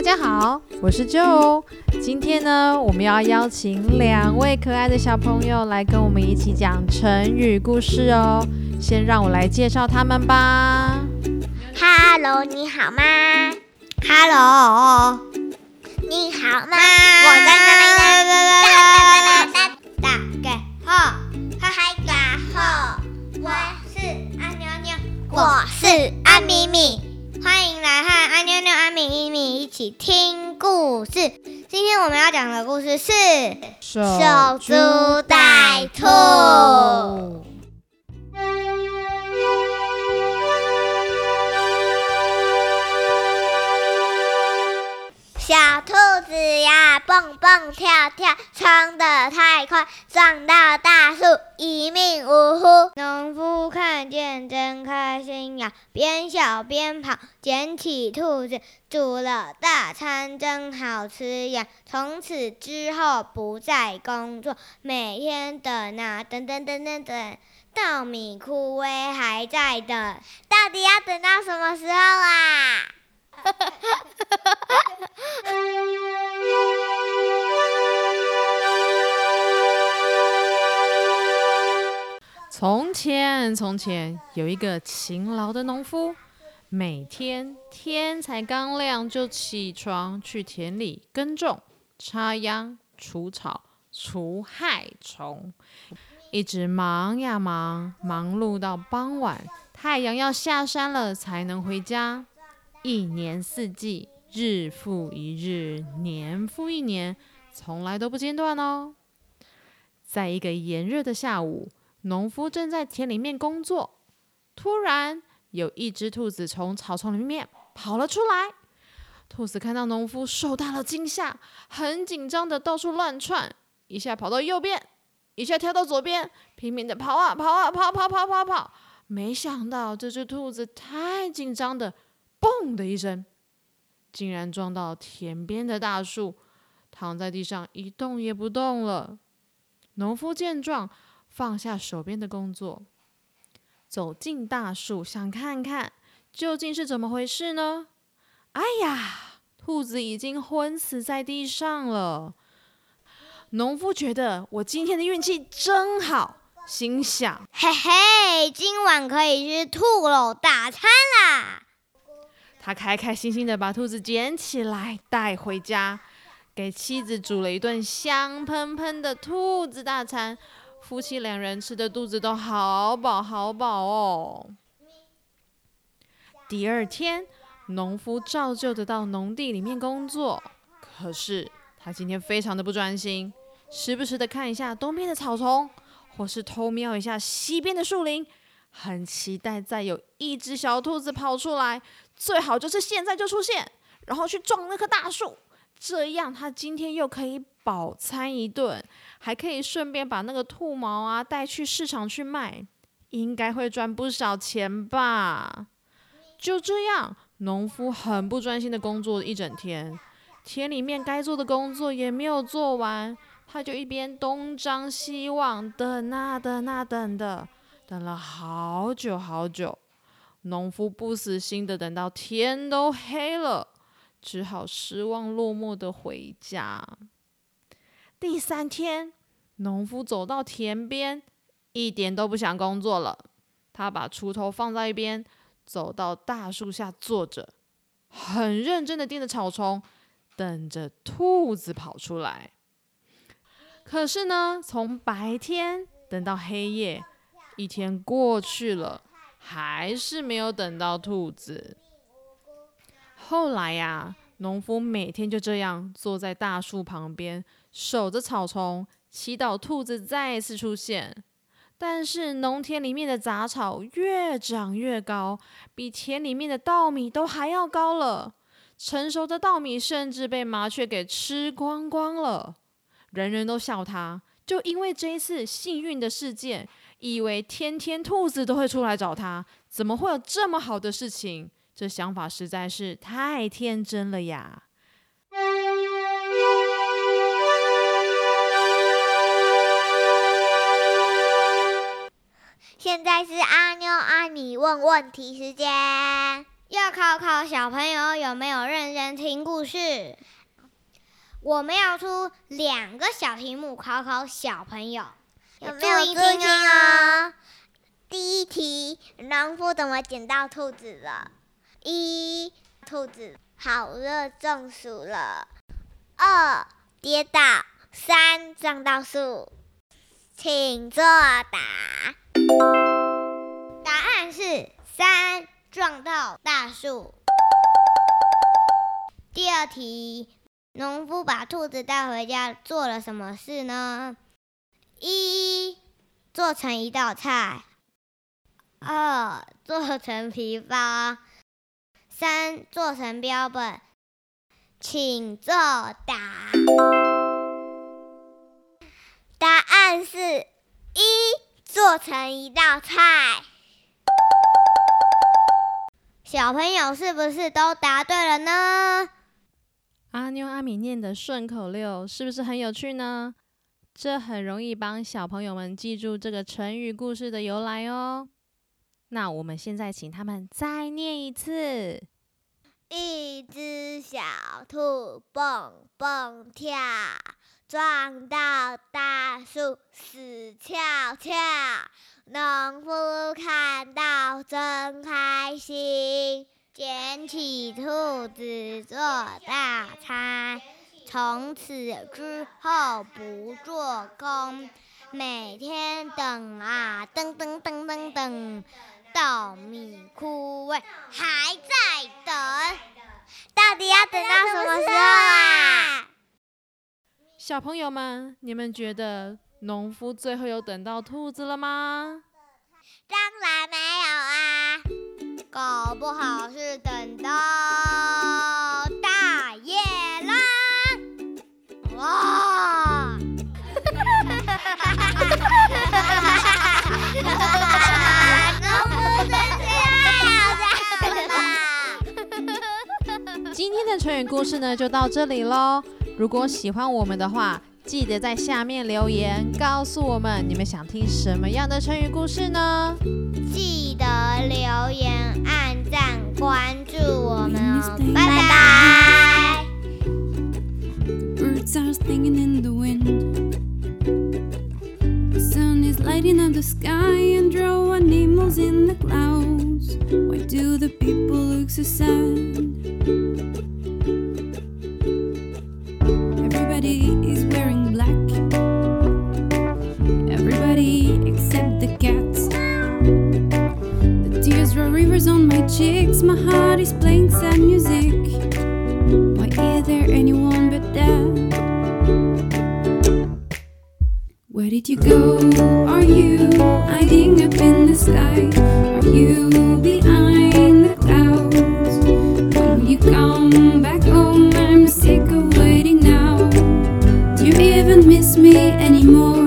大家好，我是 Joe。今天呢，我们要邀请两位可爱的小朋友来跟我们一起讲成语故事哦。先让我来介绍他们吧。Hello，你好吗 Hello，你好吗？我在那里呢。哒大概好，我是阿妞妞，我是阿米米，欢迎来和安妞妞、安米米一起听故事。今天我们要讲的故事是守守株待兔。小兔子呀，蹦蹦跳跳，冲得太快，撞到大树，一命呜呼。农夫看见真开心呀，边笑边跑，捡起兔子煮了大餐，真好吃呀。从此之后不再工作，每天等啊等等等等等，稻米枯萎还在等。到底要等到什么时候啊？从前，从前有一个勤劳的农夫，每天天才刚亮就起床去田里耕种、插秧、除草、除害虫，一直忙呀忙，忙碌到傍晚，太阳要下山了才能回家。一年四季，日复一日，年复一年，从来都不间断哦。在一个炎热的下午，农夫正在田里面工作，突然有一只兔子从草丛里面跑了出来。兔子看到农夫，受到了惊吓，很紧张的到处乱窜，一下跑到右边，一下跳到左边，拼命的跑啊跑啊跑跑跑跑跑。没想到这只兔子太紧张的，嘣的一声，竟然撞到田边的大树，躺在地上一动也不动了。农夫见状，放下手边的工作，走进大树，想看看究竟是怎么回事呢？哎呀，兔子已经昏死在地上了。农夫觉得我今天的运气真好，心想：嘿嘿，今晚可以吃兔肉大餐啦！他开开心心的把兔子捡起来带回家，给妻子煮了一顿香喷喷的兔子大餐。夫妻两人吃的肚子都好饱好饱哦。第二天，农夫照旧的到农地里面工作，可是他今天非常的不专心，时不时的看一下东边的草丛，或是偷瞄一下西边的树林，很期待再有一只小兔子跑出来，最好就是现在就出现，然后去撞那棵大树，这样他今天又可以饱餐一顿。还可以顺便把那个兔毛啊带去市场去卖，应该会赚不少钱吧。就这样，农夫很不专心的工作一整天，田里面该做的工作也没有做完，他就一边东张西望，等啊等啊等的，等了好久好久。农夫不死心的等到天都黑了，只好失望落寞的回家。第三天，农夫走到田边，一点都不想工作了。他把锄头放在一边，走到大树下坐着，很认真的盯着草丛，等着兔子跑出来。可是呢，从白天等到黑夜，一天过去了，还是没有等到兔子。后来呀，农夫每天就这样坐在大树旁边。守着草丛，祈祷兔子再次出现。但是农田里面的杂草越长越高，比田里面的稻米都还要高了。成熟的稻米甚至被麻雀给吃光光了。人人都笑他，就因为这一次幸运的事件，以为天天兔子都会出来找他。怎么会有这么好的事情？这想法实在是太天真了呀！现在是阿妞阿米问问题时间。要考考小朋友有没有认真听故事。我们要出两个小题目考考小朋友，有没有注意听哦？第一题，农夫怎么捡到兔子了？一，兔子好热中暑了。二，跌倒。三，撞到树。请作答。答案是三，撞到大树。第二题。农夫把兔子带回家，做了什么事呢？一做成一道菜，二做成皮包，三做成标本。请作答。答案是一做成一道菜。小朋友是不是都答对了呢？阿妞阿米念的顺口溜是不是很有趣呢？这很容易帮小朋友们记住这个成语故事的由来哦。那我们现在请他们再念一次：一只小兔蹦蹦跳，撞到大树死翘翘。农夫看到真开心。捡起兔子做大餐，从此之后不做工，每天等啊等等等等等，稻米枯萎还在等，到底要等到什么时候啊？小朋友们，你们觉得农夫最后有等到兔子了吗？当然没有啊。搞不好是等到成语故事呢，就到这里喽。如果喜欢我们的话，记得在下面留言告诉我们，你们想听什么样的成语故事呢？记得留言、按赞、关注我们哦，拜拜。flowers on my cheeks, my heart is playing sad music. Why is there anyone but that? Where did you go? Are you hiding up in the sky? Are you behind the clouds? When you come back home, I'm sick of waiting now. Do you even miss me anymore?